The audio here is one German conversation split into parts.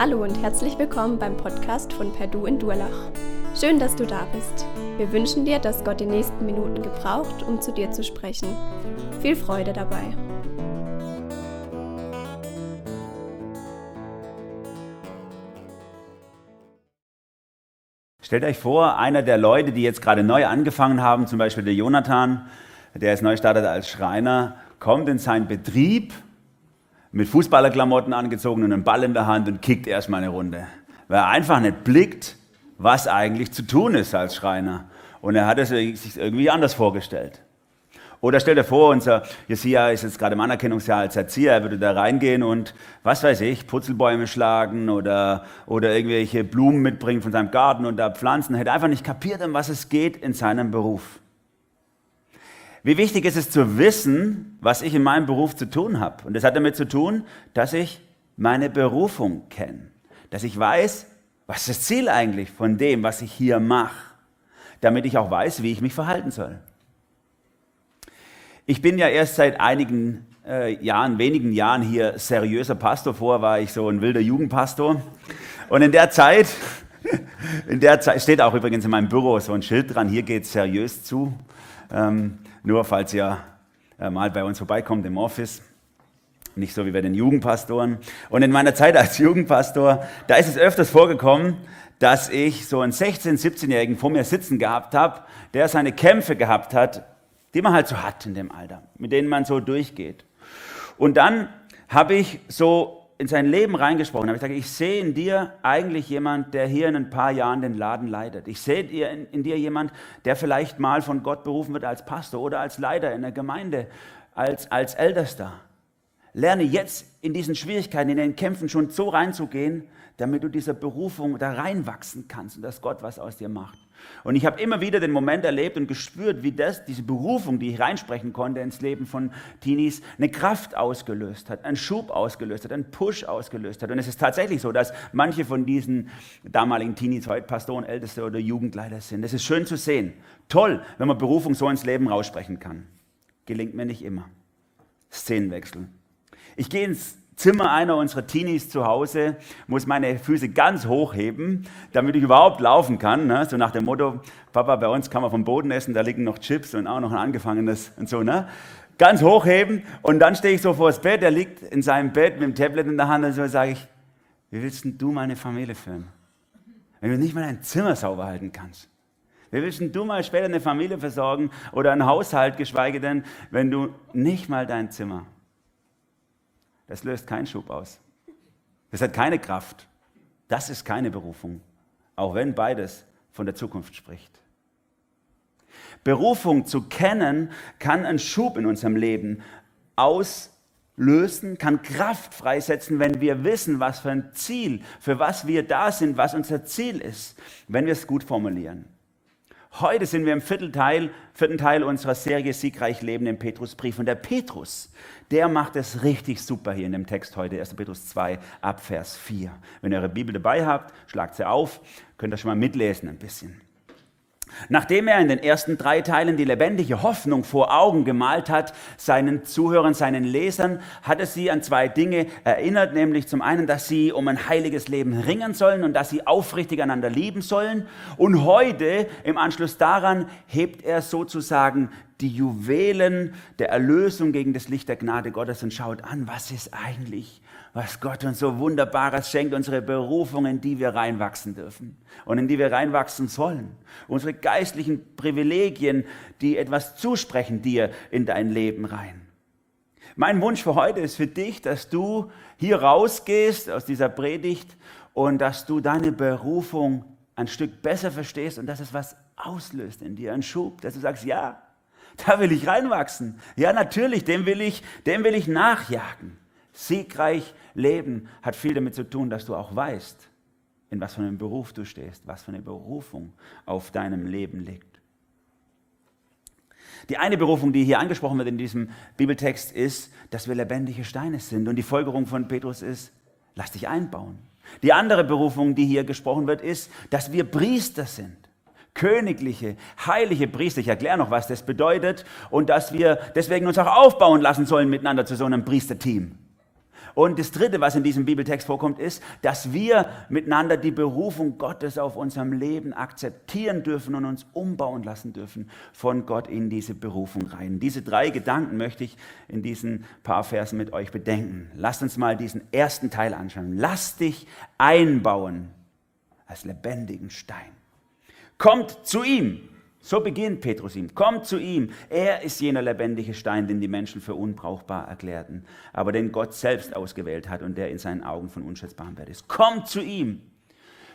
Hallo und herzlich willkommen beim Podcast von Perdu in Durlach. Schön, dass du da bist. Wir wünschen dir, dass Gott die nächsten Minuten gebraucht, um zu dir zu sprechen. Viel Freude dabei. Stellt euch vor, einer der Leute, die jetzt gerade neu angefangen haben, zum Beispiel der Jonathan, der ist neu startet als Schreiner, kommt in seinen Betrieb mit Fußballerklamotten angezogen und einen Ball in der Hand und kickt erstmal eine Runde. Weil er einfach nicht blickt, was eigentlich zu tun ist als Schreiner. Und er hat es sich irgendwie anders vorgestellt. Oder stell dir vor, unser Jesia ist jetzt gerade im Anerkennungsjahr als Erzieher, er würde da reingehen und, was weiß ich, Putzelbäume schlagen oder, oder irgendwelche Blumen mitbringen von seinem Garten und da pflanzen. Er hätte einfach nicht kapiert, um was es geht in seinem Beruf. Wie wichtig ist es zu wissen, was ich in meinem Beruf zu tun habe? Und das hat damit zu tun, dass ich meine Berufung kenne. Dass ich weiß, was ist das Ziel eigentlich von dem, was ich hier mache. Damit ich auch weiß, wie ich mich verhalten soll. Ich bin ja erst seit einigen äh, Jahren, wenigen Jahren hier seriöser Pastor. Vorher war ich so ein wilder Jugendpastor. Und in der Zeit, in der Zeit steht auch übrigens in meinem Büro so ein Schild dran, hier geht seriös zu. Ähm, nur falls ihr äh, mal bei uns vorbeikommt im Office. Nicht so wie bei den Jugendpastoren. Und in meiner Zeit als Jugendpastor, da ist es öfters vorgekommen, dass ich so einen 16-, 17-Jährigen vor mir sitzen gehabt habe, der seine Kämpfe gehabt hat, die man halt so hat in dem Alter, mit denen man so durchgeht. Und dann habe ich so in sein Leben reingesprochen habe. Ich sage, ich sehe in dir eigentlich jemand, der hier in ein paar Jahren den Laden leitet. Ich sehe in, in dir jemand, der vielleicht mal von Gott berufen wird als Pastor oder als Leiter in der Gemeinde, als, als Ältester. Lerne jetzt in diesen Schwierigkeiten, in den Kämpfen schon so reinzugehen, damit du dieser Berufung da reinwachsen kannst und dass Gott was aus dir macht. Und ich habe immer wieder den Moment erlebt und gespürt, wie das, diese Berufung, die ich reinsprechen konnte ins Leben von Teenies, eine Kraft ausgelöst hat, einen Schub ausgelöst hat, einen Push ausgelöst hat. Und es ist tatsächlich so, dass manche von diesen damaligen Teenies heute Pastoren, Älteste oder Jugendleiter sind. Das ist schön zu sehen. Toll, wenn man Berufung so ins Leben raussprechen kann. Gelingt mir nicht immer. Szenenwechsel. Ich gehe ins Zimmer einer unserer Teenies zu Hause, muss meine Füße ganz hochheben, damit ich überhaupt laufen kann. Ne? So nach dem Motto, Papa, bei uns kann man vom Boden essen, da liegen noch Chips und auch noch ein angefangenes und so. Ne? Ganz hochheben und dann stehe ich so vor das Bett, er liegt in seinem Bett mit dem Tablet in der Hand und so sage ich, wie willst denn du meine Familie führen? Wenn du nicht mal dein Zimmer sauber halten kannst. Wie willst denn du mal später eine Familie versorgen oder einen Haushalt, geschweige denn, wenn du nicht mal dein Zimmer das löst keinen Schub aus. Das hat keine Kraft. Das ist keine Berufung, auch wenn beides von der Zukunft spricht. Berufung zu kennen kann einen Schub in unserem Leben auslösen, kann Kraft freisetzen, wenn wir wissen, was für ein Ziel, für was wir da sind, was unser Ziel ist, wenn wir es gut formulieren. Heute sind wir im vierten Teil, vierten Teil unserer Serie Siegreich Leben im Petrusbrief. Und der Petrus, der macht es richtig super hier in dem Text heute, 1. Petrus 2 ab Vers 4. Wenn ihr eure Bibel dabei habt, schlagt sie auf, könnt ihr schon mal mitlesen ein bisschen. Nachdem er in den ersten drei Teilen die lebendige Hoffnung vor Augen gemalt hat, seinen Zuhörern, seinen Lesern, hat er sie an zwei Dinge erinnert, nämlich zum einen, dass sie um ein heiliges Leben ringen sollen und dass sie aufrichtig einander lieben sollen. Und heute, im Anschluss daran, hebt er sozusagen die Juwelen der Erlösung gegen das Licht der Gnade Gottes und schaut an, was ist eigentlich was Gott uns so Wunderbares schenkt, unsere Berufung, in die wir reinwachsen dürfen und in die wir reinwachsen sollen. Unsere geistlichen Privilegien, die etwas zusprechen dir in dein Leben rein. Mein Wunsch für heute ist für dich, dass du hier rausgehst aus dieser Predigt und dass du deine Berufung ein Stück besser verstehst und dass es was auslöst in dir, einen Schub, dass du sagst, ja, da will ich reinwachsen. Ja, natürlich, dem will ich, dem will ich nachjagen. Siegreich leben hat viel damit zu tun, dass du auch weißt, in was für einem Beruf du stehst, was für eine Berufung auf deinem Leben liegt. Die eine Berufung, die hier angesprochen wird in diesem Bibeltext, ist, dass wir lebendige Steine sind. Und die Folgerung von Petrus ist, lass dich einbauen. Die andere Berufung, die hier gesprochen wird, ist, dass wir Priester sind. Königliche, heilige Priester. Ich erkläre noch, was das bedeutet. Und dass wir deswegen uns auch aufbauen lassen sollen miteinander zu so einem Priesterteam. Und das Dritte, was in diesem Bibeltext vorkommt, ist, dass wir miteinander die Berufung Gottes auf unserem Leben akzeptieren dürfen und uns umbauen lassen dürfen von Gott in diese Berufung rein. Diese drei Gedanken möchte ich in diesen paar Versen mit euch bedenken. Lasst uns mal diesen ersten Teil anschauen. Lass dich einbauen als lebendigen Stein. Kommt zu ihm. So beginnt Petrus ihm. Kommt zu ihm. Er ist jener lebendige Stein, den die Menschen für unbrauchbar erklärten, aber den Gott selbst ausgewählt hat und der in seinen Augen von unschätzbarem Wert ist. Kommt zu ihm.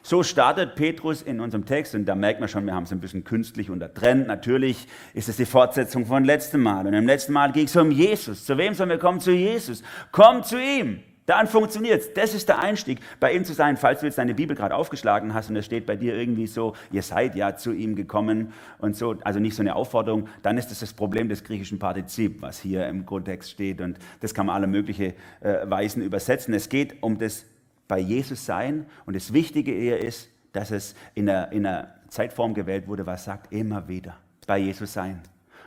So startet Petrus in unserem Text und da merkt man schon, wir haben es ein bisschen künstlich untertrennt. Natürlich ist es die Fortsetzung von letztem Mal. Und im letzten Mal ging es um Jesus. Zu wem sollen wir kommen? Zu Jesus. Kommt zu ihm. Dann funktioniert es. Das ist der Einstieg, bei ihm zu sein. Falls du jetzt deine Bibel gerade aufgeschlagen hast und es steht bei dir irgendwie so, ihr seid ja zu ihm gekommen und so, also nicht so eine Aufforderung, dann ist das das Problem des griechischen Partizip, was hier im Grundtext steht und das kann man alle möglichen äh, Weisen übersetzen. Es geht um das bei Jesus sein und das Wichtige eher ist, dass es in einer, in einer Zeitform gewählt wurde, was sagt, immer wieder bei Jesus sein.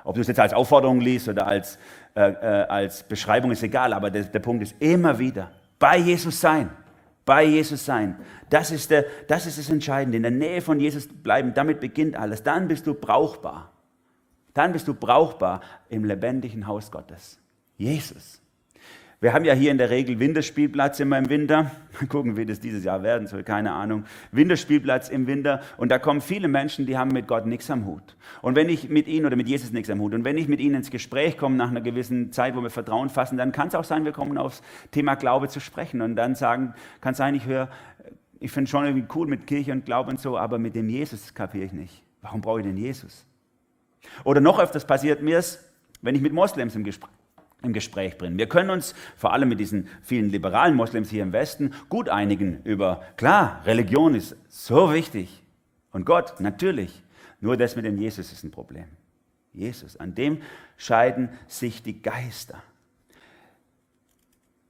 Ob du es jetzt als Aufforderung liest oder als, äh, äh, als Beschreibung, ist egal, aber der, der Punkt ist immer wieder bei Jesus sein. Bei Jesus sein. Das ist, der, das ist das Entscheidende. In der Nähe von Jesus bleiben, damit beginnt alles. Dann bist du brauchbar. Dann bist du brauchbar im lebendigen Haus Gottes. Jesus. Wir haben ja hier in der Regel Winterspielplatz immer im Winter. Mal gucken, wie das dieses Jahr werden soll, keine Ahnung. Winterspielplatz im Winter und da kommen viele Menschen, die haben mit Gott nichts am Hut. Und wenn ich mit ihnen oder mit Jesus nichts am Hut und wenn ich mit ihnen ins Gespräch komme nach einer gewissen Zeit, wo wir Vertrauen fassen, dann kann es auch sein, wir kommen aufs Thema Glaube zu sprechen und dann sagen, kann es sein, ich höre, ich finde schon irgendwie cool mit Kirche und Glaube und so, aber mit dem Jesus kapiere ich nicht. Warum brauche ich denn Jesus? Oder noch öfters passiert mir es, wenn ich mit Moslems im Gespräch im Gespräch bringen. Wir können uns vor allem mit diesen vielen liberalen Moslems hier im Westen gut einigen über, klar, Religion ist so wichtig und Gott natürlich. Nur das mit dem Jesus ist ein Problem. Jesus, an dem scheiden sich die Geister.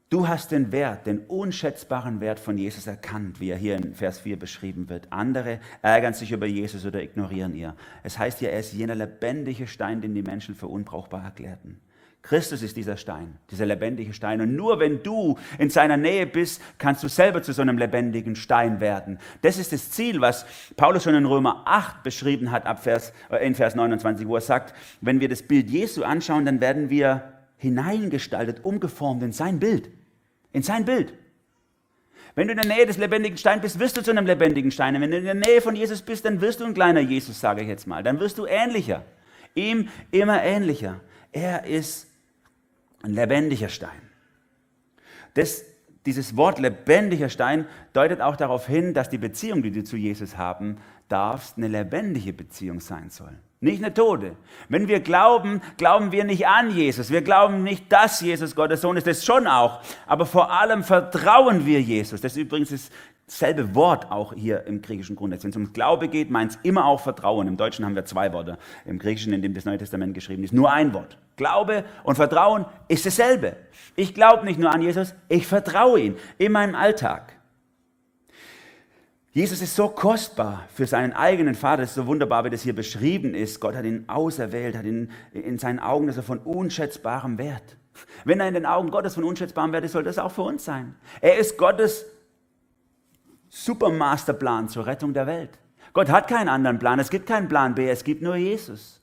Du hast den Wert, den unschätzbaren Wert von Jesus erkannt, wie er hier in Vers 4 beschrieben wird. Andere ärgern sich über Jesus oder ignorieren ihn. Es heißt ja, er ist jener lebendige Stein, den die Menschen für unbrauchbar erklärten. Christus ist dieser Stein, dieser lebendige Stein. Und nur wenn du in seiner Nähe bist, kannst du selber zu so einem lebendigen Stein werden. Das ist das Ziel, was Paulus schon in Römer 8 beschrieben hat, ab Vers, äh, in Vers 29, wo er sagt, wenn wir das Bild Jesu anschauen, dann werden wir hineingestaltet, umgeformt in sein Bild. In sein Bild. Wenn du in der Nähe des lebendigen Steins bist, wirst du zu einem lebendigen Stein. Und wenn du in der Nähe von Jesus bist, dann wirst du ein kleiner Jesus, sage ich jetzt mal. Dann wirst du ähnlicher. Ihm immer ähnlicher. Er ist ein lebendiger Stein. Das, dieses Wort lebendiger Stein deutet auch darauf hin, dass die Beziehung, die du zu Jesus haben darfst, eine lebendige Beziehung sein soll. Nicht eine Tode. Wenn wir glauben, glauben wir nicht an Jesus. Wir glauben nicht, dass Jesus Gottes Sohn ist. Das schon auch. Aber vor allem vertrauen wir Jesus. Das ist übrigens das selbe Wort auch hier im griechischen Grundtext. Wenn es um Glaube geht, meint es immer auch Vertrauen. Im Deutschen haben wir zwei Worte. Im Griechischen, in dem das Neue Testament geschrieben ist, nur ein Wort. Glaube und Vertrauen ist dasselbe. Ich glaube nicht nur an Jesus, ich vertraue ihm in meinem Alltag. Jesus ist so kostbar für seinen eigenen Vater, es ist so wunderbar, wie das hier beschrieben ist. Gott hat ihn auserwählt, hat ihn in seinen Augen, dass er von unschätzbarem Wert. Wenn er in den Augen Gottes von unschätzbarem Wert ist, soll das auch für uns sein. Er ist Gottes Supermasterplan zur Rettung der Welt. Gott hat keinen anderen Plan, es gibt keinen Plan B, es gibt nur Jesus.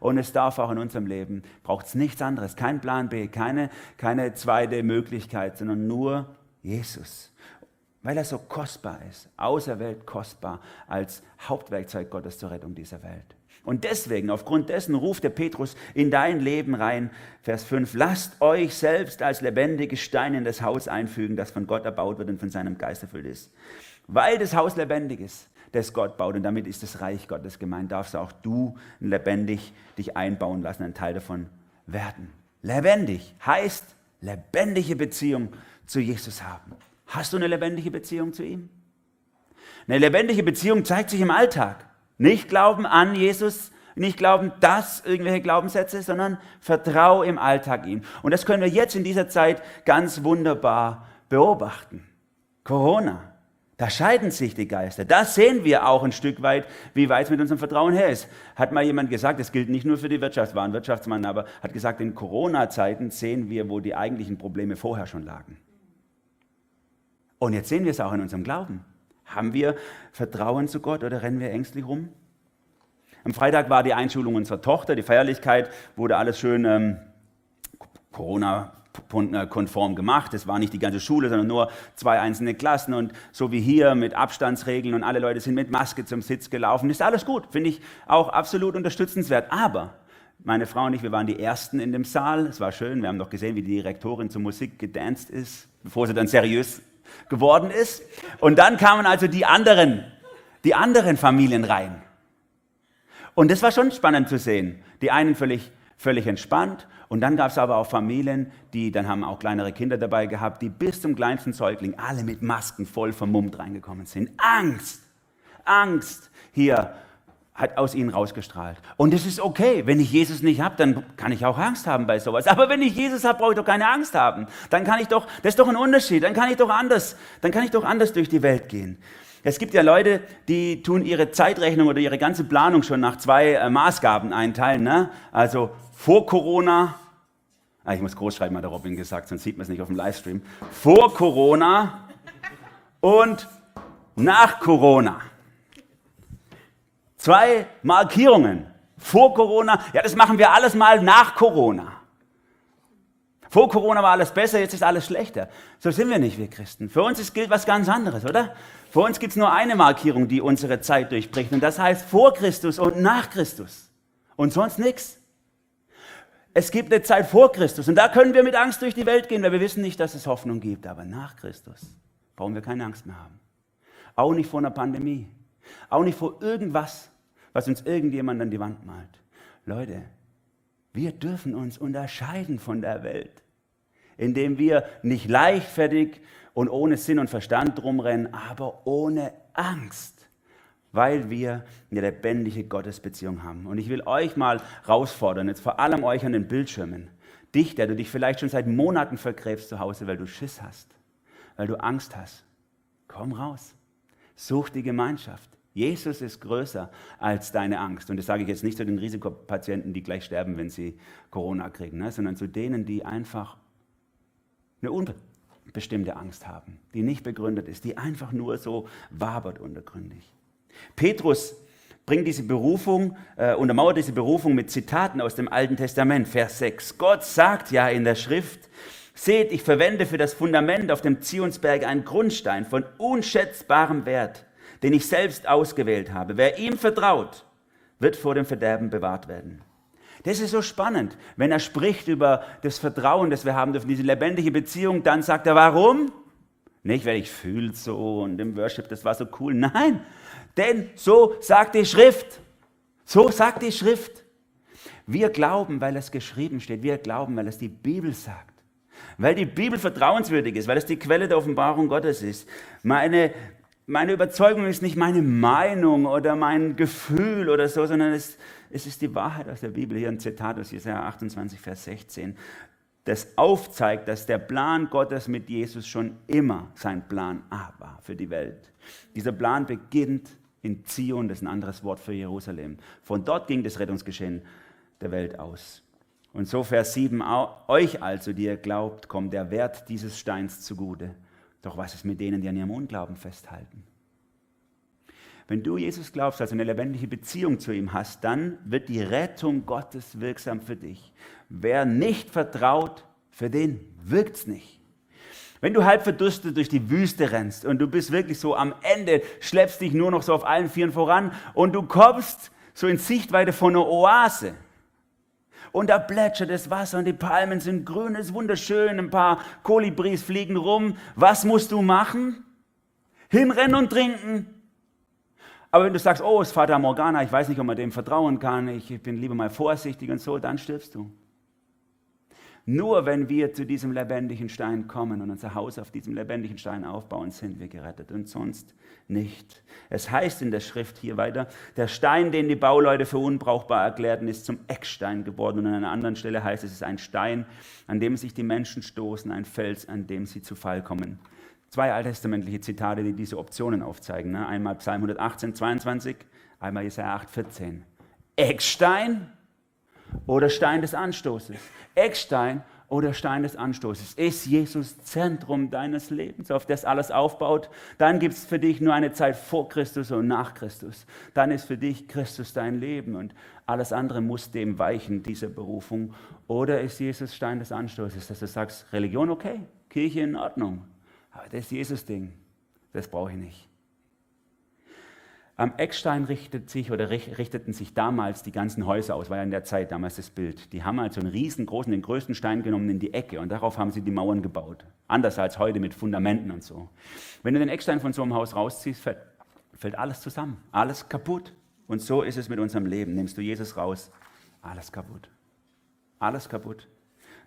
Und es darf auch in unserem Leben, braucht es nichts anderes, kein Plan B, keine, keine zweite Möglichkeit, sondern nur Jesus. Weil er so kostbar ist, auserwählt kostbar als Hauptwerkzeug Gottes zur Rettung dieser Welt. Und deswegen, aufgrund dessen ruft der Petrus in dein Leben rein, Vers 5, lasst euch selbst als lebendige Steine in das Haus einfügen, das von Gott erbaut wird und von seinem Geist erfüllt ist. Weil das Haus lebendig ist, das Gott baut und damit ist das Reich Gottes gemeint, darfst auch du lebendig dich einbauen lassen, ein Teil davon werden. Lebendig heißt lebendige Beziehung zu Jesus haben. Hast du eine lebendige Beziehung zu ihm? Eine lebendige Beziehung zeigt sich im Alltag. Nicht glauben an Jesus, nicht glauben, dass irgendwelche Glaubenssätze, sondern vertrau im Alltag ihm. Und das können wir jetzt in dieser Zeit ganz wunderbar beobachten. Corona, da scheiden sich die Geister. Da sehen wir auch ein Stück weit, wie weit es mit unserem Vertrauen her ist. Hat mal jemand gesagt, das gilt nicht nur für die Wirtschaft, war ein Wirtschaftsmann, aber hat gesagt, in Corona-Zeiten sehen wir, wo die eigentlichen Probleme vorher schon lagen. Und jetzt sehen wir es auch in unserem Glauben. Haben wir Vertrauen zu Gott oder rennen wir ängstlich rum? Am Freitag war die Einschulung unserer Tochter, die Feierlichkeit, wurde alles schön ähm, Corona konform gemacht. Es war nicht die ganze Schule, sondern nur zwei einzelne Klassen und so wie hier mit Abstandsregeln und alle Leute sind mit Maske zum Sitz gelaufen. Ist alles gut, finde ich auch absolut unterstützenswert. Aber meine Frau und ich, wir waren die Ersten in dem Saal. Es war schön, wir haben doch gesehen, wie die Direktorin zur Musik gedanced ist, bevor sie dann seriös geworden ist. Und dann kamen also die anderen, die anderen Familien rein. Und das war schon spannend zu sehen. Die einen völlig, völlig entspannt und dann gab es aber auch Familien, die dann haben auch kleinere Kinder dabei gehabt, die bis zum kleinsten Säugling alle mit Masken voll vermummt reingekommen sind. Angst, Angst hier hat aus ihnen rausgestrahlt. Und es ist okay, wenn ich Jesus nicht habe, dann kann ich auch Angst haben bei sowas. Aber wenn ich Jesus habe, brauche ich doch keine Angst haben. Dann kann ich doch, das ist doch ein Unterschied. Dann kann ich doch anders, dann kann ich doch anders durch die Welt gehen. Es gibt ja Leute, die tun ihre Zeitrechnung oder ihre ganze Planung schon nach zwei äh, Maßgaben einteilen. Ne? Also vor Corona, ah, ich muss groß schreiben, hat der Robin gesagt, sonst sieht man es nicht auf dem Livestream. Vor Corona und nach Corona. Zwei Markierungen. Vor Corona, ja, das machen wir alles mal nach Corona. Vor Corona war alles besser, jetzt ist alles schlechter. So sind wir nicht, wir Christen. Für uns gilt was ganz anderes, oder? Für uns gibt es nur eine Markierung, die unsere Zeit durchbricht. Und das heißt vor Christus und nach Christus. Und sonst nichts. Es gibt eine Zeit vor Christus und da können wir mit Angst durch die Welt gehen, weil wir wissen nicht, dass es Hoffnung gibt. Aber nach Christus brauchen wir keine Angst mehr haben. Auch nicht vor einer Pandemie. Auch nicht vor irgendwas, was uns irgendjemand an die Wand malt. Leute, wir dürfen uns unterscheiden von der Welt, indem wir nicht leichtfertig und ohne Sinn und Verstand drumrennen, aber ohne Angst weil wir eine lebendige Gottesbeziehung haben. Und ich will euch mal herausfordern, jetzt vor allem euch an den Bildschirmen, dich, der du dich vielleicht schon seit Monaten vergräbst zu Hause, weil du Schiss hast, weil du Angst hast. Komm raus, such die Gemeinschaft. Jesus ist größer als deine Angst. Und das sage ich jetzt nicht zu den Risikopatienten, die gleich sterben, wenn sie Corona kriegen, ne? sondern zu denen, die einfach eine unbestimmte Angst haben, die nicht begründet ist, die einfach nur so wabert untergründig. Petrus bringt diese Berufung, äh, untermauert diese Berufung mit Zitaten aus dem Alten Testament, Vers 6. Gott sagt ja in der Schrift, seht, ich verwende für das Fundament auf dem Zionsberg einen Grundstein von unschätzbarem Wert, den ich selbst ausgewählt habe. Wer ihm vertraut, wird vor dem Verderben bewahrt werden. Das ist so spannend. Wenn er spricht über das Vertrauen, das wir haben dürfen, diese lebendige Beziehung, dann sagt er, warum? Nicht, weil ich fühle so und im Worship, das war so cool. Nein, denn so sagt die Schrift. So sagt die Schrift. Wir glauben, weil es geschrieben steht. Wir glauben, weil es die Bibel sagt. Weil die Bibel vertrauenswürdig ist, weil es die Quelle der Offenbarung Gottes ist. Meine, meine Überzeugung ist nicht meine Meinung oder mein Gefühl oder so, sondern es, es ist die Wahrheit aus der Bibel. Hier ein Zitat aus Jesaja 28, Vers 16 das aufzeigt, dass der Plan Gottes mit Jesus schon immer sein Plan A war für die Welt. Dieser Plan beginnt in Zion, das ist ein anderes Wort für Jerusalem. Von dort ging das Rettungsgeschehen der Welt aus. Und so Vers 7, euch also, die ihr glaubt, kommt der Wert dieses Steins zugute. Doch was ist mit denen, die an ihrem Unglauben festhalten? Wenn du Jesus glaubst, also eine lebendige Beziehung zu ihm hast, dann wird die Rettung Gottes wirksam für dich. Wer nicht vertraut, für den wirkt es nicht. Wenn du halb verdurstet durch die Wüste rennst und du bist wirklich so am Ende, schleppst dich nur noch so auf allen Vieren voran und du kommst so in Sichtweite von einer Oase. Und da plätschert das Wasser und die Palmen sind grün, es ist wunderschön, ein paar Kolibris fliegen rum. Was musst du machen? Hinrennen und trinken. Aber wenn du sagst, oh, es ist Vater Morgana, ich weiß nicht, ob man dem vertrauen kann, ich bin lieber mal vorsichtig und so, dann stirbst du. Nur wenn wir zu diesem lebendigen Stein kommen und unser Haus auf diesem lebendigen Stein aufbauen, sind wir gerettet und sonst nicht. Es heißt in der Schrift hier weiter, der Stein, den die Bauleute für unbrauchbar erklärten, ist zum Eckstein geworden. Und an einer anderen Stelle heißt es, es ist ein Stein, an dem sich die Menschen stoßen, ein Fels, an dem sie zu Fall kommen. Zwei alttestamentliche Zitate, die diese Optionen aufzeigen. Ne? Einmal Psalm 118, 22, einmal Jesaja 8, 14. Eckstein oder Stein des Anstoßes. Eckstein oder Stein des Anstoßes? Ist Jesus Zentrum deines Lebens, auf das alles aufbaut? Dann gibt es für dich nur eine Zeit vor Christus und nach Christus. Dann ist für dich Christus dein Leben und alles andere muss dem weichen, dieser Berufung. Oder ist Jesus Stein des Anstoßes, dass du sagst, Religion okay, Kirche in Ordnung, aber das Jesus-Ding, das brauche ich nicht. Am Eckstein richtet sich oder richteten sich damals die ganzen Häuser aus, war ja in der Zeit damals das Bild. Die haben also einen riesengroßen, den größten Stein genommen in die Ecke und darauf haben sie die Mauern gebaut. Anders als heute mit Fundamenten und so. Wenn du den Eckstein von so einem Haus rausziehst, fällt, fällt alles zusammen, alles kaputt. Und so ist es mit unserem Leben. Nimmst du Jesus raus, alles kaputt. Alles kaputt.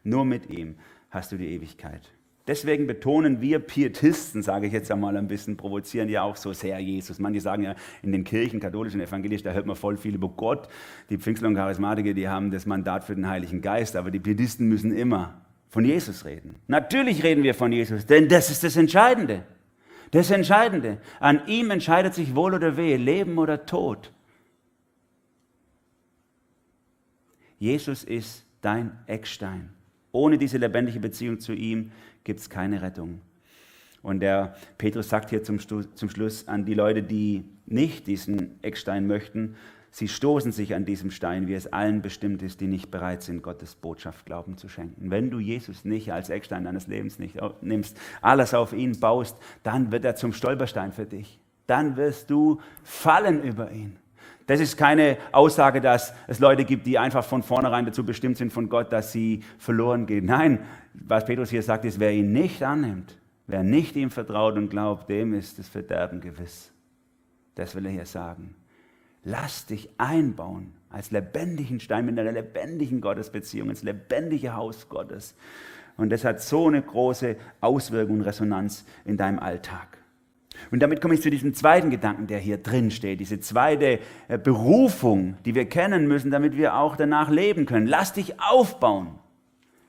Nur mit ihm hast du die Ewigkeit. Deswegen betonen wir Pietisten, sage ich jetzt einmal ein bisschen, provozieren ja auch so sehr Jesus. Manche sagen ja in den Kirchen, katholisch und evangelisch, da hört man voll viel über Gott. Die Pfingstler und Charismatiker, die haben das Mandat für den Heiligen Geist, aber die Pietisten müssen immer von Jesus reden. Natürlich reden wir von Jesus, denn das ist das Entscheidende. Das Entscheidende. An ihm entscheidet sich wohl oder weh, Leben oder Tod. Jesus ist dein Eckstein. Ohne diese lebendige Beziehung zu ihm gibt es keine Rettung. Und der Petrus sagt hier zum, zum Schluss an die Leute, die nicht diesen Eckstein möchten, sie stoßen sich an diesem Stein, wie es allen bestimmt ist, die nicht bereit sind, Gottes Botschaft Glauben zu schenken. Wenn du Jesus nicht als Eckstein deines Lebens nicht nimmst, alles auf ihn baust, dann wird er zum Stolperstein für dich. Dann wirst du fallen über ihn. Das ist keine Aussage, dass es Leute gibt, die einfach von vornherein dazu bestimmt sind von Gott, dass sie verloren gehen. Nein, was Petrus hier sagt, ist, wer ihn nicht annimmt, wer nicht ihm vertraut und glaubt, dem ist das Verderben gewiss. Das will er hier sagen. Lass dich einbauen als lebendigen Stein mit einer lebendigen Gottesbeziehung, ins lebendige Haus Gottes. Und das hat so eine große Auswirkung und Resonanz in deinem Alltag. Und damit komme ich zu diesem zweiten Gedanken, der hier drin steht, diese zweite äh, Berufung, die wir kennen müssen, damit wir auch danach leben können. Lass dich aufbauen.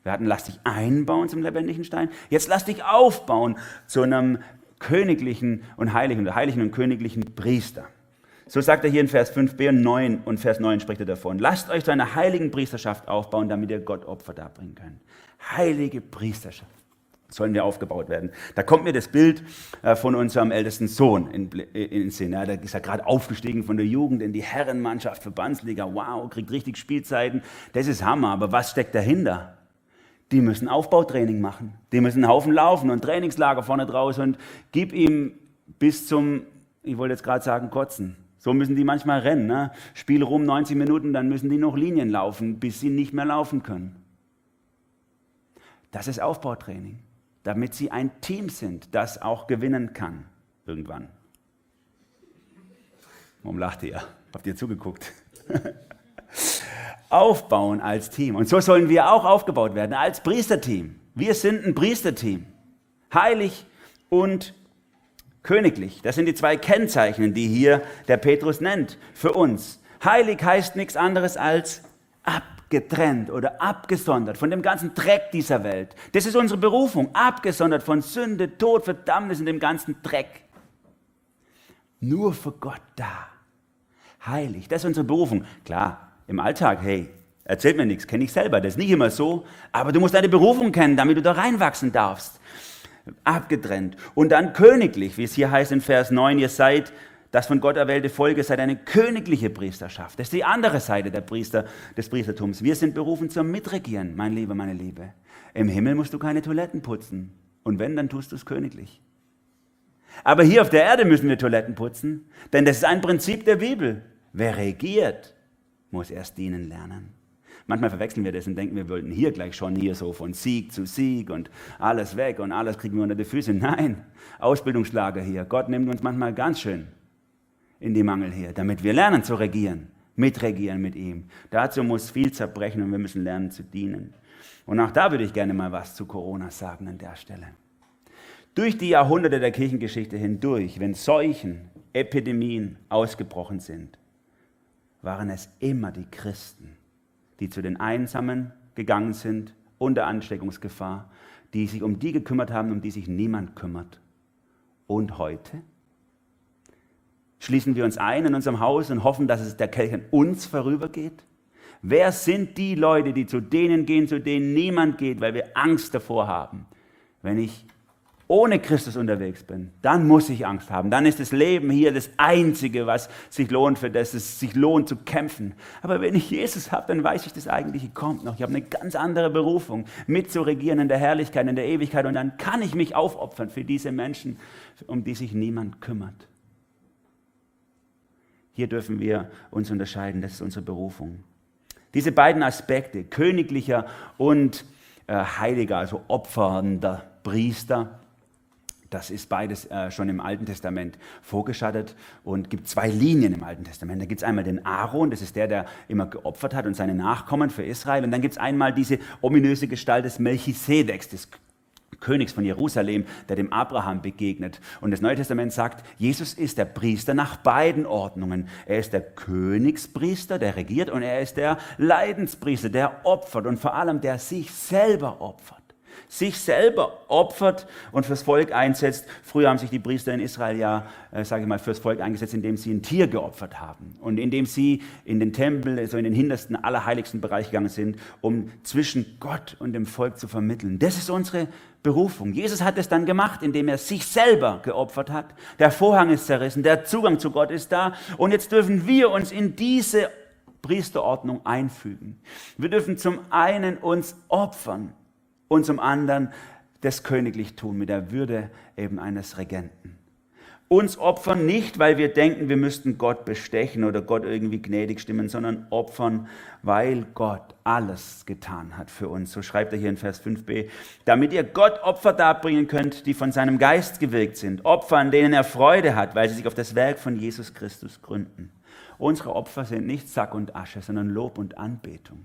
Wir hatten, lass dich einbauen zum lebendigen Stein. Jetzt lass dich aufbauen zu einem königlichen und heiligen, oder heiligen und königlichen Priester. So sagt er hier in Vers 5b und 9 und Vers 9 spricht er davon. Lasst euch zu einer heiligen Priesterschaft aufbauen, damit ihr Gott Opfer darbringen könnt. Heilige Priesterschaft sollen wir aufgebaut werden. Da kommt mir das Bild äh, von unserem ältesten Sohn in, den Sinn. Da ist er gerade aufgestiegen von der Jugend in die Herrenmannschaft, Verbandsliga. Wow, kriegt richtig Spielzeiten. Das ist Hammer. Aber was steckt dahinter? Die müssen Aufbautraining machen. Die müssen einen Haufen laufen und Trainingslager vorne draus und gib ihm bis zum, ich wollte jetzt gerade sagen, kotzen. So müssen die manchmal rennen. Ne? Spiel rum 90 Minuten, dann müssen die noch Linien laufen, bis sie nicht mehr laufen können. Das ist Aufbautraining damit sie ein Team sind, das auch gewinnen kann. Irgendwann. Warum lacht ihr? Habt ihr zugeguckt? Aufbauen als Team. Und so sollen wir auch aufgebaut werden, als Priesterteam. Wir sind ein Priesterteam. Heilig und königlich. Das sind die zwei Kennzeichen, die hier der Petrus nennt für uns. Heilig heißt nichts anderes als ab getrennt oder abgesondert von dem ganzen Dreck dieser Welt. Das ist unsere Berufung, abgesondert von Sünde, Tod, Verdammnis und dem ganzen Dreck. Nur für Gott da. Heilig, das ist unsere Berufung. Klar, im Alltag, hey, erzählt mir nichts, kenne ich selber, das ist nicht immer so, aber du musst deine Berufung kennen, damit du da reinwachsen darfst. Abgetrennt. Und dann königlich, wie es hier heißt in Vers 9, ihr seid das von Gott erwählte Volk seid eine königliche Priesterschaft. Das ist die andere Seite der Priester, des Priestertums. Wir sind berufen zum Mitregieren, mein Lieber, meine Liebe. Im Himmel musst du keine Toiletten putzen. Und wenn, dann tust du es königlich. Aber hier auf der Erde müssen wir Toiletten putzen, denn das ist ein Prinzip der Bibel. Wer regiert, muss erst dienen lernen. Manchmal verwechseln wir das und denken, wir wollten hier gleich schon hier so von Sieg zu Sieg und alles weg und alles kriegen wir unter die Füße. Nein, Ausbildungslager hier. Gott nimmt uns manchmal ganz schön in die Mangel her, damit wir lernen zu regieren, mitregieren mit ihm. Dazu muss viel zerbrechen und wir müssen lernen zu dienen. Und auch da würde ich gerne mal was zu Corona sagen an der Stelle. Durch die Jahrhunderte der Kirchengeschichte hindurch, wenn Seuchen, Epidemien ausgebrochen sind, waren es immer die Christen, die zu den Einsamen gegangen sind, unter Ansteckungsgefahr, die sich um die gekümmert haben, um die sich niemand kümmert. Und heute? Schließen wir uns ein in unserem Haus und hoffen, dass es der Kelch an uns vorübergeht? Wer sind die Leute, die zu denen gehen, zu denen niemand geht, weil wir Angst davor haben? Wenn ich ohne Christus unterwegs bin, dann muss ich Angst haben. Dann ist das Leben hier das Einzige, was sich lohnt, für das es sich lohnt zu kämpfen. Aber wenn ich Jesus habe, dann weiß ich, das Eigentliche kommt noch. Ich habe eine ganz andere Berufung, mitzuregieren in der Herrlichkeit, in der Ewigkeit. Und dann kann ich mich aufopfern für diese Menschen, um die sich niemand kümmert. Hier dürfen wir uns unterscheiden. Das ist unsere Berufung. Diese beiden Aspekte, königlicher und äh, heiliger, also opfernder Priester, das ist beides äh, schon im Alten Testament vorgeschattet und gibt zwei Linien im Alten Testament. Da gibt es einmal den Aaron, das ist der, der immer geopfert hat und seine Nachkommen für Israel. Und dann gibt es einmal diese ominöse Gestalt des Melchisedeks, des Königs von Jerusalem, der dem Abraham begegnet. Und das Neue Testament sagt, Jesus ist der Priester nach beiden Ordnungen. Er ist der Königspriester, der regiert, und er ist der Leidenspriester, der opfert und vor allem der sich selber opfert sich selber opfert und fürs Volk einsetzt. Früher haben sich die Priester in Israel ja, äh, sage ich mal, fürs Volk eingesetzt, indem sie ein Tier geopfert haben und indem sie in den Tempel, so also in den hintersten, allerheiligsten Bereich gegangen sind, um zwischen Gott und dem Volk zu vermitteln. Das ist unsere Berufung. Jesus hat es dann gemacht, indem er sich selber geopfert hat. Der Vorhang ist zerrissen, der Zugang zu Gott ist da und jetzt dürfen wir uns in diese Priesterordnung einfügen. Wir dürfen zum einen uns opfern und zum anderen das königlich tun mit der Würde eben eines Regenten. Uns opfern nicht, weil wir denken, wir müssten Gott bestechen oder Gott irgendwie gnädig stimmen, sondern opfern, weil Gott alles getan hat für uns. So schreibt er hier in Vers 5b, damit ihr Gott Opfer darbringen könnt, die von seinem Geist gewirkt sind. Opfer, an denen er Freude hat, weil sie sich auf das Werk von Jesus Christus gründen. Unsere Opfer sind nicht Sack und Asche, sondern Lob und Anbetung.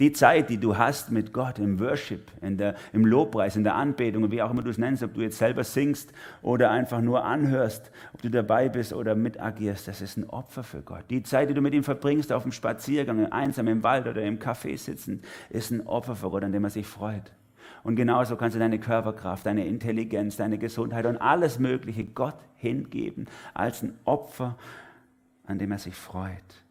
Die Zeit, die du hast mit Gott im Worship, in der, im Lobpreis, in der Anbetung, wie auch immer du es nennst, ob du jetzt selber singst oder einfach nur anhörst, ob du dabei bist oder mitagierst, das ist ein Opfer für Gott. Die Zeit, die du mit ihm verbringst auf dem Spaziergang, einsam im Wald oder im Café sitzen, ist ein Opfer für Gott, an dem er sich freut. Und genauso kannst du deine Körperkraft, deine Intelligenz, deine Gesundheit und alles Mögliche Gott hingeben als ein Opfer, an dem er sich freut.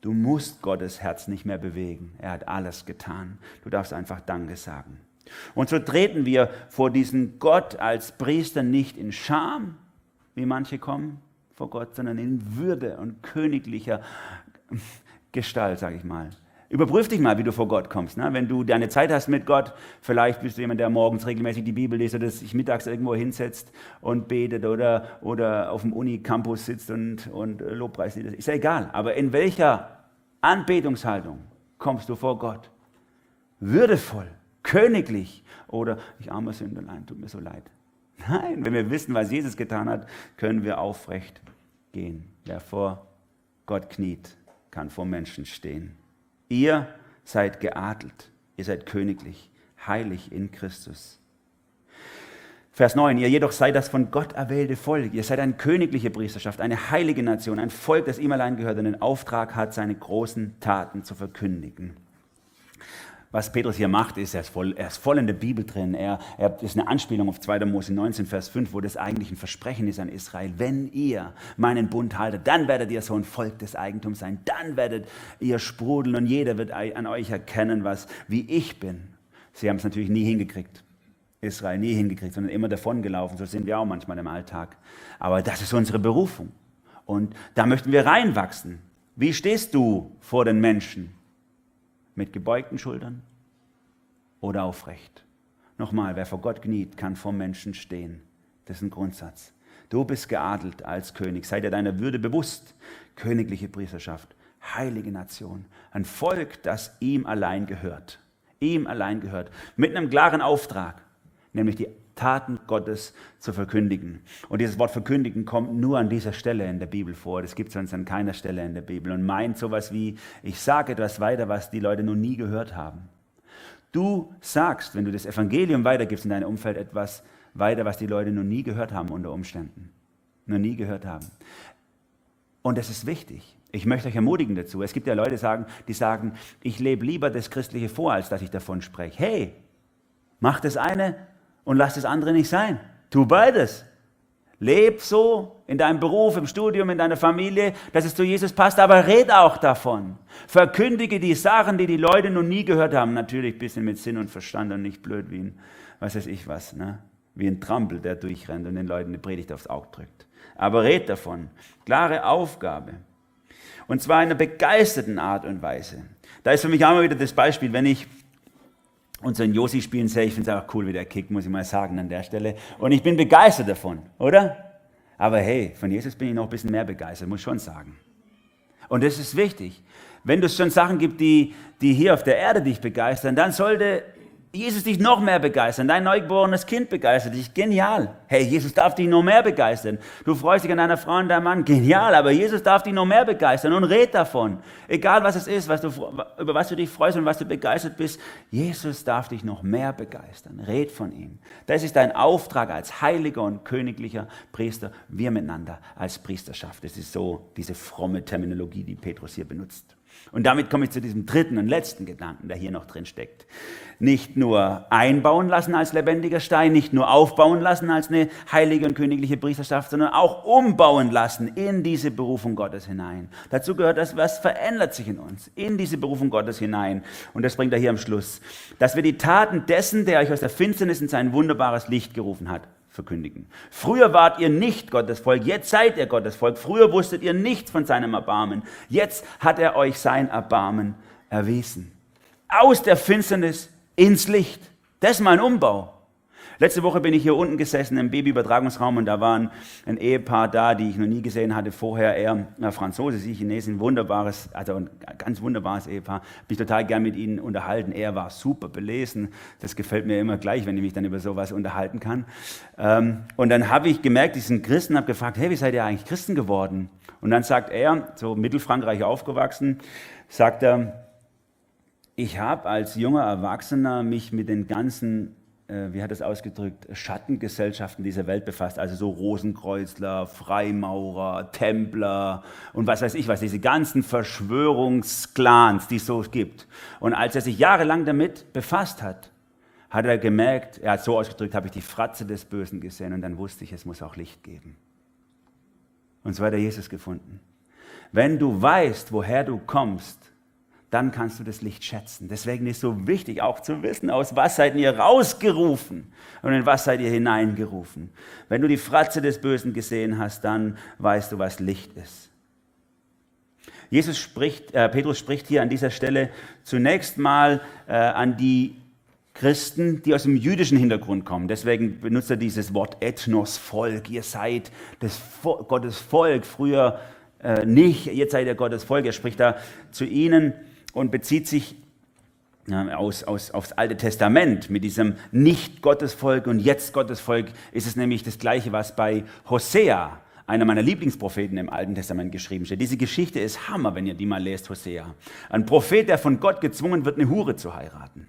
Du musst Gottes Herz nicht mehr bewegen. Er hat alles getan. Du darfst einfach Danke sagen. Und so treten wir vor diesen Gott als Priester nicht in Scham, wie manche kommen vor Gott, sondern in Würde und königlicher Gestalt, sage ich mal. Überprüf dich mal, wie du vor Gott kommst. Ne? Wenn du deine Zeit hast mit Gott, vielleicht bist du jemand, der morgens regelmäßig die Bibel liest oder sich mittags irgendwo hinsetzt und betet oder, oder auf dem Unicampus sitzt und, und Lobpreislieder. Ist ja egal. Aber in welcher Anbetungshaltung kommst du vor Gott? Würdevoll, königlich oder ich armer Sünderlein, tut mir so leid. Nein, wenn wir wissen, was Jesus getan hat, können wir aufrecht gehen. Wer vor Gott kniet, kann vor Menschen stehen. Ihr seid geadelt, ihr seid königlich, heilig in Christus. Vers 9, ihr jedoch seid das von Gott erwählte Volk, ihr seid eine königliche Priesterschaft, eine heilige Nation, ein Volk, das ihm allein gehört und den Auftrag hat, seine großen Taten zu verkündigen was Petrus hier macht, ist, er ist voll, er ist voll in der Bibel drin. Er, er ist eine Anspielung auf 2. Mose 19, Vers 5, wo das eigentlich ein Versprechen ist an Israel. Wenn ihr meinen Bund haltet, dann werdet ihr so ein Volk des Eigentums sein. Dann werdet ihr sprudeln und jeder wird an euch erkennen, was, wie ich bin. Sie haben es natürlich nie hingekriegt. Israel nie hingekriegt, sondern immer davongelaufen. So sind wir auch manchmal im Alltag. Aber das ist unsere Berufung. Und da möchten wir reinwachsen. Wie stehst du vor den Menschen? Mit gebeugten Schultern oder aufrecht? Nochmal, wer vor Gott kniet, kann vor Menschen stehen. Das ist ein Grundsatz. Du bist geadelt als König. Sei dir deiner Würde bewusst. Königliche Priesterschaft, heilige Nation, ein Volk, das ihm allein gehört. Ihm allein gehört. Mit einem klaren Auftrag, nämlich die Taten Gottes zu verkündigen. Und dieses Wort verkündigen kommt nur an dieser Stelle in der Bibel vor. Das gibt es sonst an keiner Stelle in der Bibel und meint sowas wie, ich sage etwas weiter, was die Leute noch nie gehört haben. Du sagst, wenn du das Evangelium weitergibst in deinem Umfeld, etwas weiter, was die Leute noch nie gehört haben unter Umständen. Noch nie gehört haben. Und das ist wichtig. Ich möchte euch ermutigen dazu. Es gibt ja Leute, die sagen, ich lebe lieber das Christliche vor, als dass ich davon spreche. Hey, mach das eine und lass das andere nicht sein. Tu beides. Leb so in deinem Beruf, im Studium, in deiner Familie, dass es zu Jesus passt, aber red auch davon. Verkündige die Sachen, die die Leute noch nie gehört haben. Natürlich ein bisschen mit Sinn und Verstand und nicht blöd wie ein, was weiß ich was, ne? wie ein Trampel, der durchrennt und den Leuten eine Predigt aufs Auge drückt. Aber red davon. Klare Aufgabe. Und zwar in einer begeisterten Art und Weise. Da ist für mich auch mal wieder das Beispiel, wenn ich unseren Josi spielen sehe, ich finde es auch cool, wie der kickt, muss ich mal sagen an der Stelle. Und ich bin begeistert davon, oder? Aber hey, von Jesus bin ich noch ein bisschen mehr begeistert, muss schon sagen. Und das ist wichtig. Wenn es schon Sachen gibt, die, die hier auf der Erde dich begeistern, dann sollte Jesus dich noch mehr begeistern. Dein neugeborenes Kind begeistert dich. Genial. Hey, Jesus darf dich noch mehr begeistern. Du freust dich an deiner Frau und deinem Mann. Genial. Aber Jesus darf dich noch mehr begeistern und red davon. Egal was es ist, was du, über was du dich freust und was du begeistert bist. Jesus darf dich noch mehr begeistern. Red von ihm. Das ist dein Auftrag als heiliger und königlicher Priester. Wir miteinander als Priesterschaft. Das ist so diese fromme Terminologie, die Petrus hier benutzt. Und damit komme ich zu diesem dritten und letzten Gedanken, der hier noch drin steckt. Nicht nur einbauen lassen als lebendiger Stein, nicht nur aufbauen lassen als eine heilige und königliche Priesterschaft, sondern auch umbauen lassen in diese Berufung Gottes hinein. Dazu gehört das, was verändert sich in uns, in diese Berufung Gottes hinein. Und das bringt er hier am Schluss. Dass wir die Taten dessen, der euch aus der Finsternis in sein wunderbares Licht gerufen hat, verkündigen. Früher wart ihr nicht Gottes Volk, jetzt seid ihr Gottes Volk. Früher wusstet ihr nichts von seinem Erbarmen. Jetzt hat er euch sein Erbarmen erwiesen. Aus der Finsternis ins Licht. Das ist mein Umbau. Letzte Woche bin ich hier unten gesessen im Babyübertragungsraum und da waren ein Ehepaar da, die ich noch nie gesehen hatte vorher. Er, Franzose, sie Chinesin, wunderbares, also ein ganz wunderbares Ehepaar. Bin ich total gern mit ihnen unterhalten. Er war super belesen. Das gefällt mir immer gleich, wenn ich mich dann über sowas unterhalten kann. Ähm, und dann habe ich gemerkt, diesen Christen, habe gefragt, hey, wie seid ihr eigentlich Christen geworden? Und dann sagt er, so Mittelfrankreich aufgewachsen, sagt er, ich habe als junger Erwachsener mich mit den ganzen äh, wie hat es ausgedrückt, Schattengesellschaften dieser Welt befasst, also so Rosenkreuzler, Freimaurer, Templer und was weiß ich was, diese ganzen Verschwörungsclans, die es so gibt. Und als er sich jahrelang damit befasst hat, hat er gemerkt, er hat so ausgedrückt, habe ich die Fratze des Bösen gesehen und dann wusste ich, es muss auch Licht geben. Und so hat er Jesus gefunden. Wenn du weißt, woher du kommst, dann kannst du das Licht schätzen. Deswegen ist es so wichtig auch zu wissen, aus was seid ihr rausgerufen und in was seid ihr hineingerufen. Wenn du die Fratze des Bösen gesehen hast, dann weißt du, was Licht ist. Jesus spricht, äh, Petrus spricht hier an dieser Stelle zunächst mal äh, an die Christen, die aus dem jüdischen Hintergrund kommen. Deswegen benutzt er dieses Wort Ethnos, Volk. Ihr seid das Vo Gottes Volk. Früher äh, nicht, jetzt seid ihr Gottes Volk. Er spricht da zu ihnen und bezieht sich aus, aus, aufs Alte Testament mit diesem Nicht-Gottesvolk und jetzt Gottesvolk ist es nämlich das Gleiche, was bei Hosea, einer meiner Lieblingspropheten im Alten Testament geschrieben steht. Diese Geschichte ist Hammer, wenn ihr die mal lest, Hosea. Ein Prophet, der von Gott gezwungen wird, eine Hure zu heiraten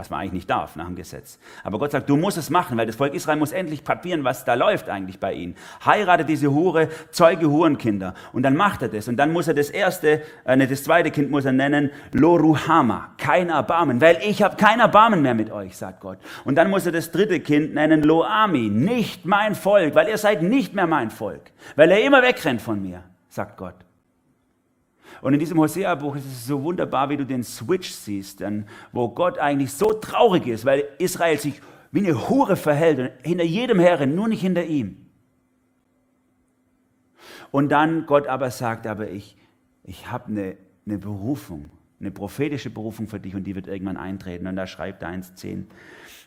was man eigentlich nicht darf nach dem Gesetz. Aber Gott sagt, du musst es machen, weil das Volk Israel muss endlich papieren, was da läuft eigentlich bei ihnen. Heirate diese Hure, zeuge Hurenkinder. Und dann macht er das. Und dann muss er das erste, äh, das zweite Kind muss er nennen, Loruhama, kein Erbarmen, weil ich habe kein Erbarmen mehr mit euch, sagt Gott. Und dann muss er das dritte Kind nennen, Loami, nicht mein Volk, weil ihr seid nicht mehr mein Volk, weil er immer wegrennt von mir, sagt Gott. Und in diesem Hosea-Buch ist es so wunderbar, wie du den Switch siehst, denn, wo Gott eigentlich so traurig ist, weil Israel sich wie eine Hure verhält und hinter jedem Herren, nur nicht hinter ihm. Und dann Gott aber sagt, aber ich, ich habe eine, eine Berufung, eine prophetische Berufung für dich und die wird irgendwann eintreten. Und da schreibt er 1,10,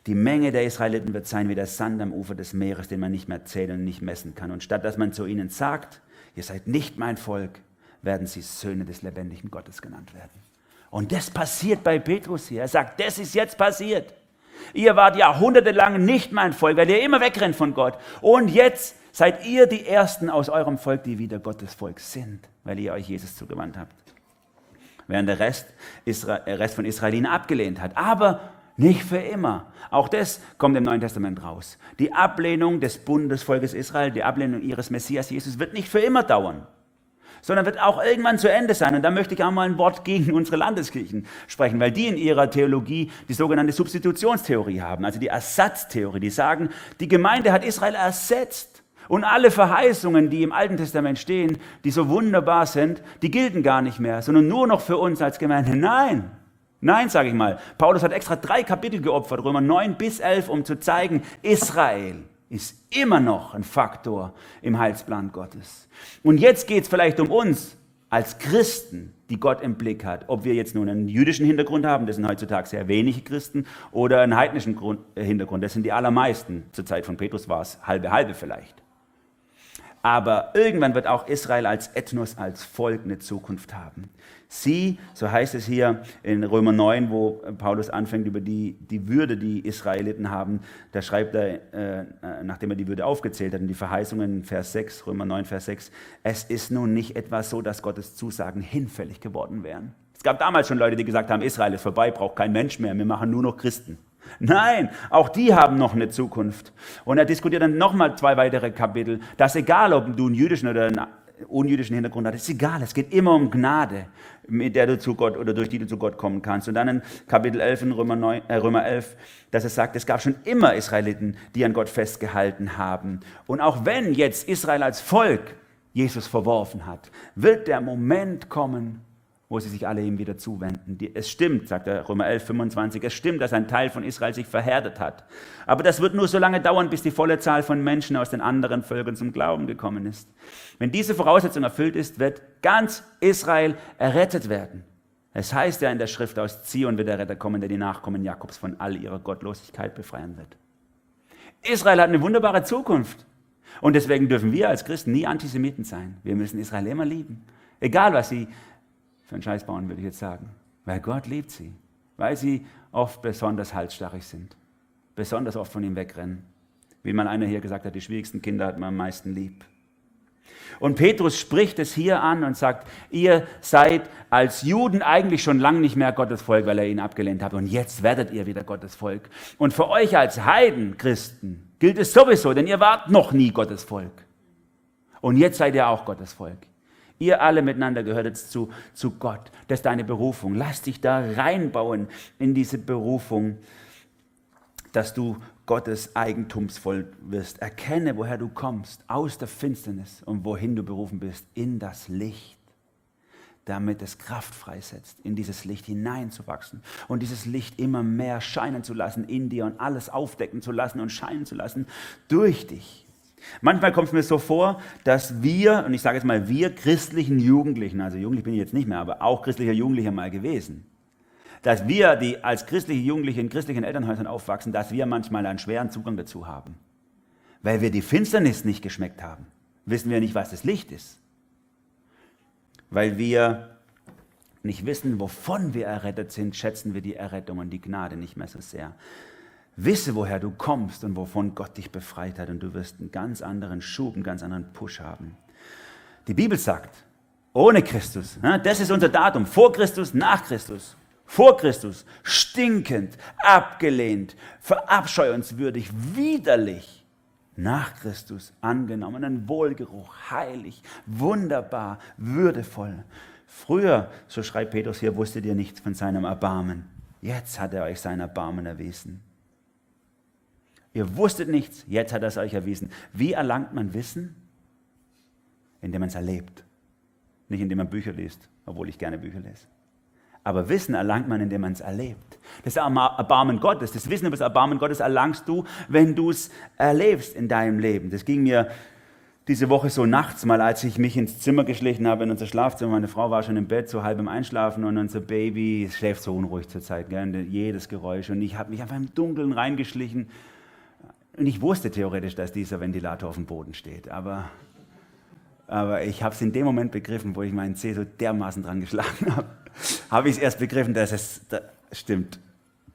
die Menge der Israeliten wird sein wie der Sand am Ufer des Meeres, den man nicht mehr zählen und nicht messen kann. Und statt dass man zu ihnen sagt, ihr seid nicht mein Volk, werden sie Söhne des lebendigen Gottes genannt werden. Und das passiert bei Petrus hier. Er sagt, das ist jetzt passiert. Ihr wart jahrhundertelang nicht mein Volk, weil ihr immer wegrennt von Gott. Und jetzt seid ihr die Ersten aus eurem Volk, die wieder Gottes Volk sind, weil ihr euch Jesus zugewandt habt. Während der Rest, Isra der Rest von Israeliten abgelehnt hat. Aber nicht für immer. Auch das kommt im Neuen Testament raus. Die Ablehnung des Bundesvolkes Israel, die Ablehnung ihres Messias Jesus wird nicht für immer dauern sondern wird auch irgendwann zu Ende sein. Und da möchte ich auch mal ein Wort gegen unsere Landeskirchen sprechen, weil die in ihrer Theologie die sogenannte Substitutionstheorie haben, also die Ersatztheorie. Die sagen, die Gemeinde hat Israel ersetzt. Und alle Verheißungen, die im Alten Testament stehen, die so wunderbar sind, die gelten gar nicht mehr, sondern nur noch für uns als Gemeinde. Nein, nein, sage ich mal. Paulus hat extra drei Kapitel geopfert, Römer 9 bis 11, um zu zeigen, Israel ist immer noch ein Faktor im Heilsplan Gottes. Und jetzt geht es vielleicht um uns als Christen, die Gott im Blick hat. Ob wir jetzt nun einen jüdischen Hintergrund haben, das sind heutzutage sehr wenige Christen, oder einen heidnischen äh, Hintergrund, das sind die allermeisten. Zur Zeit von Petrus war es halbe halbe vielleicht. Aber irgendwann wird auch Israel als Ethnos, als Volk eine Zukunft haben. Sie, so heißt es hier in Römer 9, wo Paulus anfängt über die, die Würde, die Israeliten haben, da schreibt er, äh, nachdem er die Würde aufgezählt hat, in die Verheißungen, Vers 6, Römer 9, Vers 6, es ist nun nicht etwas so, dass Gottes Zusagen hinfällig geworden wären. Es gab damals schon Leute, die gesagt haben, Israel ist vorbei, braucht kein Mensch mehr, wir machen nur noch Christen. Nein, auch die haben noch eine Zukunft. Und er diskutiert dann nochmal zwei weitere Kapitel, dass egal, ob du einen jüdischen oder einen unjüdischen Hintergrund hast, ist egal, es geht immer um Gnade, mit der du zu Gott oder durch die du zu Gott kommen kannst. Und dann in Kapitel 11 in Römer, 9, äh, Römer 11, dass es sagt, es gab schon immer Israeliten, die an Gott festgehalten haben. Und auch wenn jetzt Israel als Volk Jesus verworfen hat, wird der Moment kommen, wo sie sich alle ihm wieder zuwenden. Es stimmt, sagt der Römer 11, 25, es stimmt, dass ein Teil von Israel sich verhärtet hat. Aber das wird nur so lange dauern, bis die volle Zahl von Menschen aus den anderen Völkern zum Glauben gekommen ist. Wenn diese Voraussetzung erfüllt ist, wird ganz Israel errettet werden. Es heißt ja in der Schrift, aus Zion wird der Retter kommen, der die Nachkommen Jakobs von all ihrer Gottlosigkeit befreien wird. Israel hat eine wunderbare Zukunft. Und deswegen dürfen wir als Christen nie Antisemiten sein. Wir müssen Israel immer lieben. Egal, was sie für einen Scheiß bauen, würde ich jetzt sagen. Weil Gott liebt sie. Weil sie oft besonders halsstarrig sind. Besonders oft von ihm wegrennen. Wie mal einer hier gesagt hat, die schwierigsten Kinder hat man am meisten lieb. Und Petrus spricht es hier an und sagt, ihr seid als Juden eigentlich schon lange nicht mehr Gottes Volk, weil er ihn abgelehnt hat. Und jetzt werdet ihr wieder Gottes Volk. Und für euch als Heiden, Christen, gilt es sowieso, denn ihr wart noch nie Gottes Volk. Und jetzt seid ihr auch Gottes Volk. Ihr alle miteinander gehört jetzt zu, zu Gott. Das ist deine Berufung. Lass dich da reinbauen in diese Berufung, dass du Gottes Eigentumsvoll wirst. Erkenne, woher du kommst, aus der Finsternis und wohin du berufen bist, in das Licht, damit es Kraft freisetzt, in dieses Licht hineinzuwachsen und dieses Licht immer mehr scheinen zu lassen in dir und alles aufdecken zu lassen und scheinen zu lassen durch dich. Manchmal kommt es mir so vor, dass wir, und ich sage jetzt mal wir christlichen Jugendlichen, also jugendlich bin ich jetzt nicht mehr, aber auch christlicher Jugendlicher mal gewesen, dass wir, die als christliche Jugendliche in christlichen Elternhäusern aufwachsen, dass wir manchmal einen schweren Zugang dazu haben. Weil wir die Finsternis nicht geschmeckt haben, wissen wir nicht, was das Licht ist. Weil wir nicht wissen, wovon wir errettet sind, schätzen wir die Errettung und die Gnade nicht mehr so sehr. Wisse, woher du kommst und wovon Gott dich befreit hat und du wirst einen ganz anderen Schub, einen ganz anderen Push haben. Die Bibel sagt, ohne Christus, das ist unser Datum, vor Christus, nach Christus. Vor Christus, stinkend, abgelehnt, verabscheuenswürdig, widerlich. Nach Christus angenommenen Wohlgeruch, heilig, wunderbar, würdevoll. Früher, so schreibt Petrus hier, wusstet ihr nichts von seinem Erbarmen. Jetzt hat er euch sein Erbarmen erwiesen. Ihr wusstet nichts, jetzt hat er es euch erwiesen. Wie erlangt man Wissen? Indem man es erlebt. Nicht indem man Bücher liest, obwohl ich gerne Bücher lese. Aber Wissen erlangt man, indem man es erlebt. Das Erbarmen Gottes, das Wissen über das Erbarmen Gottes erlangst du, wenn du es erlebst in deinem Leben. Das ging mir diese Woche so nachts mal, als ich mich ins Zimmer geschlichen habe, in unser Schlafzimmer. Meine Frau war schon im Bett, so halb im Einschlafen und unser Baby schläft so unruhig zur Zeit, gell? jedes Geräusch. Und ich habe mich einfach im Dunkeln reingeschlichen und ich wusste theoretisch, dass dieser Ventilator auf dem Boden steht, aber, aber ich habe es in dem Moment begriffen, wo ich meinen Zeh so dermaßen dran geschlagen habe, habe ich es erst begriffen, dass es da, stimmt,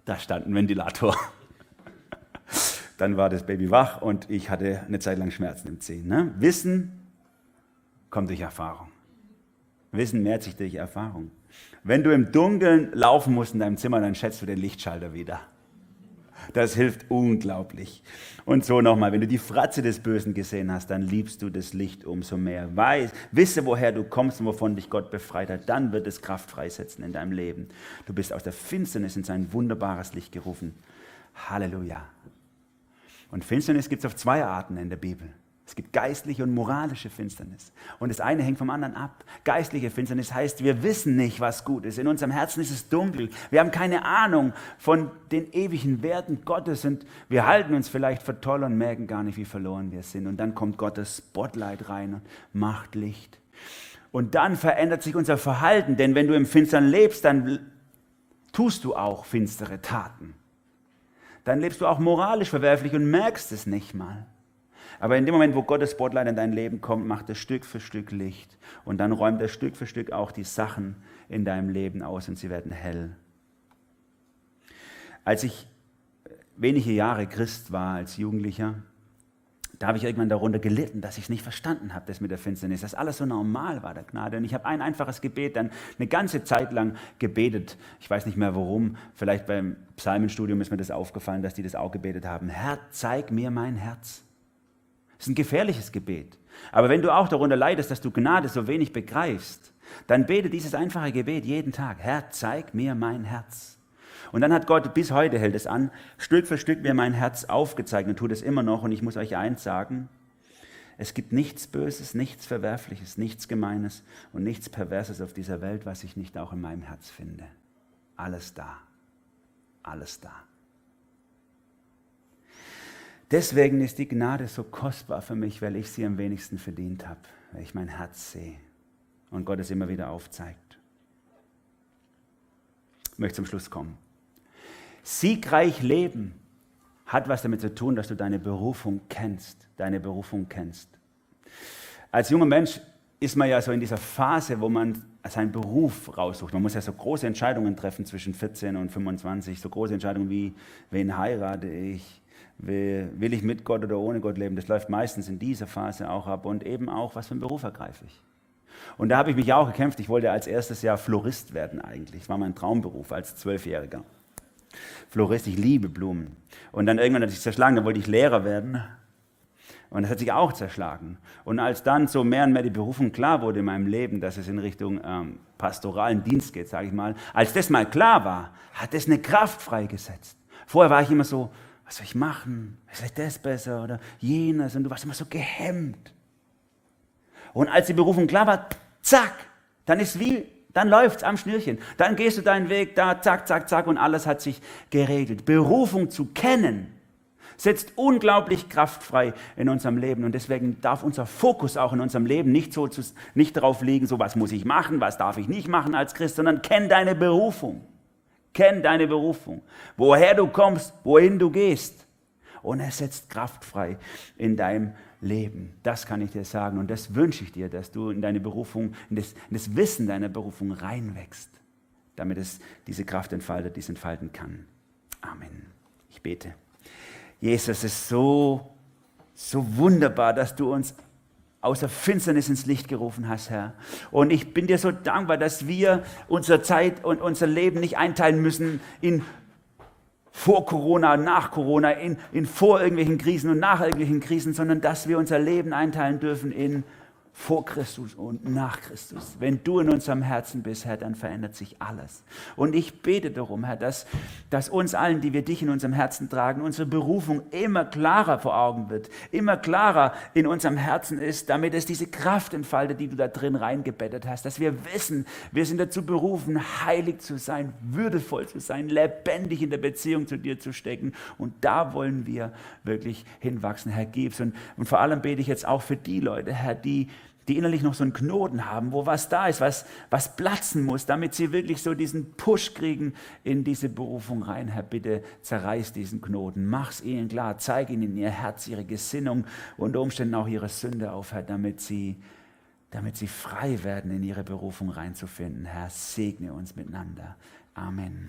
da stand ein Ventilator. Dann war das Baby wach und ich hatte eine Zeit lang Schmerzen im Zeh. Ne? Wissen kommt durch Erfahrung. Wissen mehrt sich durch Erfahrung. Wenn du im Dunkeln laufen musst in deinem Zimmer, dann schätzt du den Lichtschalter wieder. Das hilft unglaublich. Und so nochmal, wenn du die Fratze des Bösen gesehen hast, dann liebst du das Licht umso mehr. Weiß, wisse, woher du kommst und wovon dich Gott befreit hat, dann wird es Kraft freisetzen in deinem Leben. Du bist aus der Finsternis in sein wunderbares Licht gerufen. Halleluja. Und Finsternis gibt es auf zwei Arten in der Bibel. Es gibt geistliche und moralische Finsternis. Und das eine hängt vom anderen ab. Geistliche Finsternis heißt, wir wissen nicht, was gut ist. In unserem Herzen ist es dunkel. Wir haben keine Ahnung von den ewigen Werten Gottes und wir halten uns vielleicht für toll und merken gar nicht, wie verloren wir sind. Und dann kommt Gottes Spotlight rein und macht Licht. Und dann verändert sich unser Verhalten, denn wenn du im Finstern lebst, dann tust du auch finstere Taten. Dann lebst du auch moralisch verwerflich und merkst es nicht mal. Aber in dem Moment, wo Gottes Spotlight in dein Leben kommt, macht er Stück für Stück Licht. Und dann räumt er Stück für Stück auch die Sachen in deinem Leben aus und sie werden hell. Als ich wenige Jahre Christ war, als Jugendlicher, da habe ich irgendwann darunter gelitten, dass ich es nicht verstanden habe, das mit der Finsternis, dass alles so normal war, der Gnade. Und ich habe ein einfaches Gebet dann eine ganze Zeit lang gebetet. Ich weiß nicht mehr warum. Vielleicht beim Psalmenstudium ist mir das aufgefallen, dass die das auch gebetet haben. Herr, zeig mir mein Herz. Das ist ein gefährliches Gebet. Aber wenn du auch darunter leidest, dass du Gnade so wenig begreifst, dann bete dieses einfache Gebet jeden Tag. Herr, zeig mir mein Herz. Und dann hat Gott, bis heute hält es an, Stück für Stück mir mein Herz aufgezeigt und tut es immer noch. Und ich muss euch eins sagen, es gibt nichts Böses, nichts Verwerfliches, nichts Gemeines und nichts Perverses auf dieser Welt, was ich nicht auch in meinem Herz finde. Alles da. Alles da. Deswegen ist die Gnade so kostbar für mich, weil ich sie am wenigsten verdient habe, weil ich mein Herz sehe und Gott es immer wieder aufzeigt. Ich möchte zum Schluss kommen. Siegreich leben hat was damit zu tun, dass du deine Berufung kennst, deine Berufung kennst. Als junger Mensch ist man ja so in dieser Phase, wo man seinen Beruf raussucht. Man muss ja so große Entscheidungen treffen zwischen 14 und 25, so große Entscheidungen wie, wen heirate ich, will, ich mit Gott oder ohne Gott leben? Das läuft meistens in dieser Phase auch ab und eben auch, was für einen Beruf ergreife ich. Und da habe ich mich auch gekämpft. Ich wollte als erstes Jahr Florist werden eigentlich. Das war mein Traumberuf als Zwölfjähriger. Florist, ich liebe Blumen. Und dann irgendwann hat sich zerschlagen, dann wollte ich Lehrer werden. Und das hat sich auch zerschlagen. Und als dann so mehr und mehr die Berufung klar wurde in meinem Leben, dass es in Richtung ähm, pastoralen Dienst geht, sage ich mal, als das mal klar war, hat es eine Kraft freigesetzt. Vorher war ich immer so, was soll ich machen? Ist vielleicht das besser oder jenes? Und du warst immer so gehemmt. Und als die Berufung klar war, zack, dann ist wie, dann läuft's am Schnürchen. Dann gehst du deinen Weg da, zack, zack, zack und alles hat sich geregelt. Berufung zu kennen setzt unglaublich kraftfrei in unserem Leben und deswegen darf unser Fokus auch in unserem Leben nicht so nicht darauf liegen, so was muss ich machen, was darf ich nicht machen als Christ, sondern kenn deine Berufung. Kenn deine Berufung, woher du kommst, wohin du gehst. Und es setzt Kraft frei in deinem Leben. Das kann ich dir sagen. Und das wünsche ich dir, dass du in deine Berufung, in das, in das Wissen deiner Berufung reinwächst, damit es diese Kraft entfaltet, die es entfalten kann. Amen. Ich bete. Jesus, es ist so, so wunderbar, dass du uns aus der Finsternis ins Licht gerufen hast, Herr. Und ich bin dir so dankbar, dass wir unsere Zeit und unser Leben nicht einteilen müssen in vor Corona, nach Corona, in, in vor irgendwelchen Krisen und nach irgendwelchen Krisen, sondern dass wir unser Leben einteilen dürfen in vor Christus und nach Christus. Wenn du in unserem Herzen bist, Herr, dann verändert sich alles. Und ich bete darum, Herr, dass, dass uns allen, die wir dich in unserem Herzen tragen, unsere Berufung immer klarer vor Augen wird, immer klarer in unserem Herzen ist, damit es diese Kraft entfaltet, die du da drin reingebettet hast, dass wir wissen, wir sind dazu berufen, heilig zu sein, würdevoll zu sein, lebendig in der Beziehung zu dir zu stecken. Und da wollen wir wirklich hinwachsen, Herr, gib's. Und, und vor allem bete ich jetzt auch für die Leute, Herr, die die innerlich noch so einen Knoten haben, wo was da ist, was, was platzen muss, damit sie wirklich so diesen Push kriegen in diese Berufung rein. Herr, bitte zerreiß diesen Knoten, mach's ihnen klar, zeig ihnen ihr Herz, ihre Gesinnung und Umständen auch ihre Sünde auf, Herr, damit sie, damit sie frei werden, in ihre Berufung reinzufinden. Herr, segne uns miteinander. Amen.